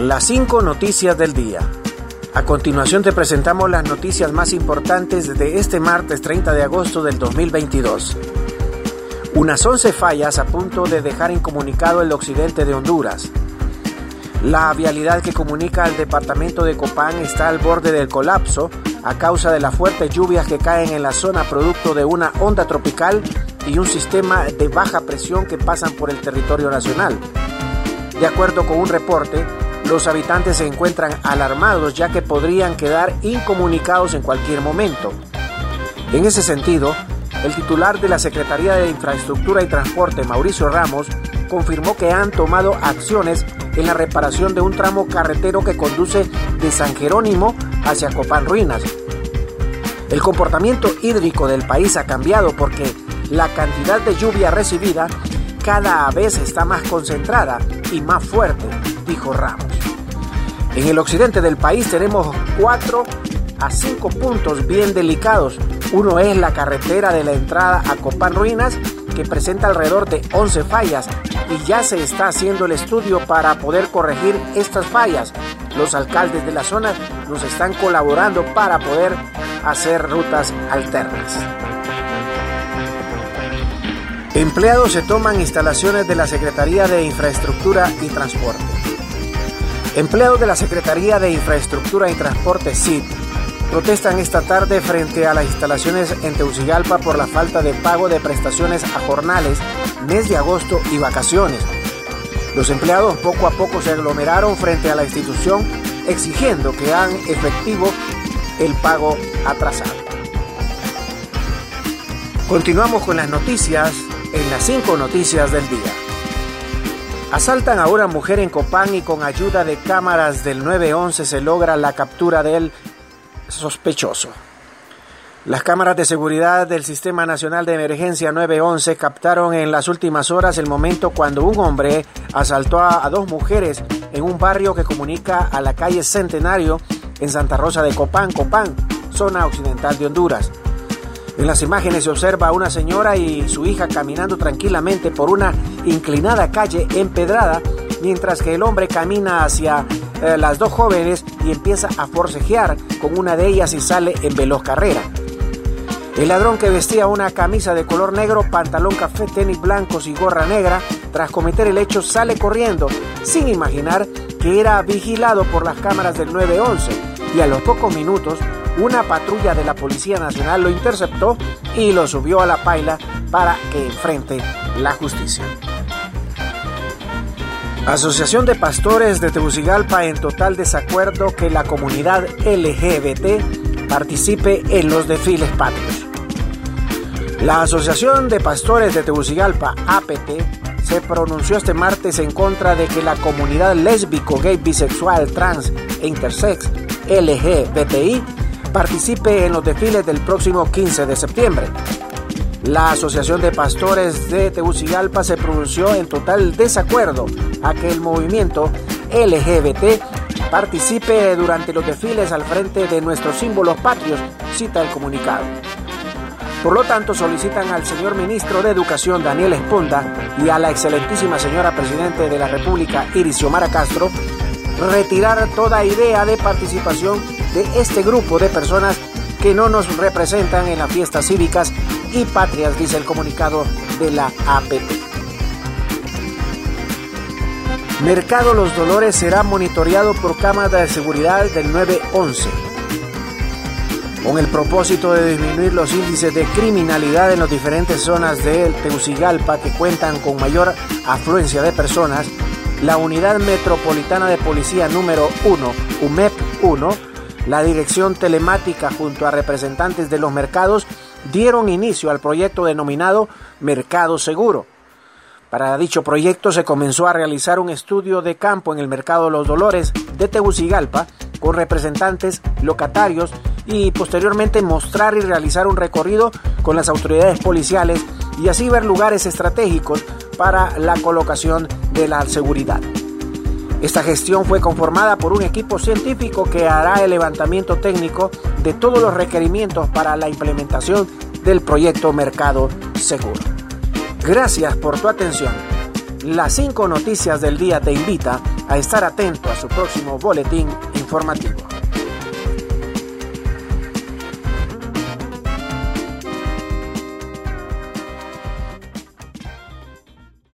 Las cinco noticias del día. A continuación te presentamos las noticias más importantes de este martes 30 de agosto del 2022. Unas 11 fallas a punto de dejar incomunicado el occidente de Honduras. La vialidad que comunica al departamento de Copán está al borde del colapso a causa de las fuertes lluvias que caen en la zona producto de una onda tropical y un sistema de baja presión que pasan por el territorio nacional. De acuerdo con un reporte, los habitantes se encuentran alarmados ya que podrían quedar incomunicados en cualquier momento. En ese sentido, el titular de la Secretaría de Infraestructura y Transporte, Mauricio Ramos, confirmó que han tomado acciones en la reparación de un tramo carretero que conduce de San Jerónimo hacia Copán Ruinas. El comportamiento hídrico del país ha cambiado porque la cantidad de lluvia recibida cada vez está más concentrada y más fuerte, dijo Ramos. En el occidente del país tenemos cuatro a cinco puntos bien delicados. Uno es la carretera de la entrada a Copán Ruinas, que presenta alrededor de 11 fallas y ya se está haciendo el estudio para poder corregir estas fallas. Los alcaldes de la zona nos están colaborando para poder hacer rutas alternas. Empleados se toman instalaciones de la Secretaría de Infraestructura y Transporte. Empleados de la Secretaría de Infraestructura y Transporte SID protestan esta tarde frente a las instalaciones en Teucigalpa por la falta de pago de prestaciones a jornales, mes de agosto y vacaciones. Los empleados poco a poco se aglomeraron frente a la institución exigiendo que hagan efectivo el pago atrasado. Continuamos con las noticias en las cinco noticias del día. Asaltan a una mujer en Copán y con ayuda de cámaras del 911 se logra la captura del sospechoso. Las cámaras de seguridad del Sistema Nacional de Emergencia 911 captaron en las últimas horas el momento cuando un hombre asaltó a, a, dos mujeres en un barrio que comunica a la calle Centenario en Santa Rosa de Copán, Copán, zona occidental de Honduras. En las imágenes se observa a una señora y su hija caminando tranquilamente por una inclinada calle empedrada, mientras que el hombre camina hacia eh, las dos jóvenes y empieza a forcejear con una de ellas y sale en veloz carrera. El ladrón que vestía una camisa de color negro, pantalón café, tenis blancos y gorra negra, tras cometer el hecho sale corriendo, sin imaginar que era vigilado por las cámaras del 911 y a los pocos minutos una patrulla de la Policía Nacional lo interceptó y lo subió a la paila para que enfrente la justicia. Asociación de Pastores de Tegucigalpa en total desacuerdo que la comunidad LGBT participe en los desfiles patrios. La Asociación de Pastores de Tegucigalpa, APT, se pronunció este martes en contra de que la comunidad lésbico, gay, bisexual, trans e intersex LGBTI participe en los desfiles del próximo 15 de septiembre. La Asociación de Pastores de Tegucigalpa se pronunció en total desacuerdo a que el movimiento LGBT participe durante los desfiles al frente de nuestros símbolos patrios, cita el comunicado. Por lo tanto, solicitan al señor ministro de Educación, Daniel Esponda, y a la excelentísima señora Presidente de la República, Iris Mara Castro, retirar toda idea de participación de este grupo de personas que no nos representan en las fiestas cívicas y patrias, dice el comunicado de la APP. Mercado Los Dolores será monitoreado por cámara de seguridad del 911. Con el propósito de disminuir los índices de criminalidad en las diferentes zonas de Tegucigalpa que cuentan con mayor afluencia de personas, la Unidad Metropolitana de Policía número 1, UMEP 1, la Dirección Telemática junto a representantes de los mercados dieron inicio al proyecto denominado Mercado Seguro. Para dicho proyecto se comenzó a realizar un estudio de campo en el Mercado Los Dolores de Tegucigalpa con representantes locatarios y posteriormente mostrar y realizar un recorrido con las autoridades policiales y así ver lugares estratégicos para la colocación de la seguridad. Esta gestión fue conformada por un equipo científico que hará el levantamiento técnico de todos los requerimientos para la implementación del proyecto Mercado Seguro. Gracias por tu atención. las cinco noticias del día te invita a estar atento a su próximo boletín informativo.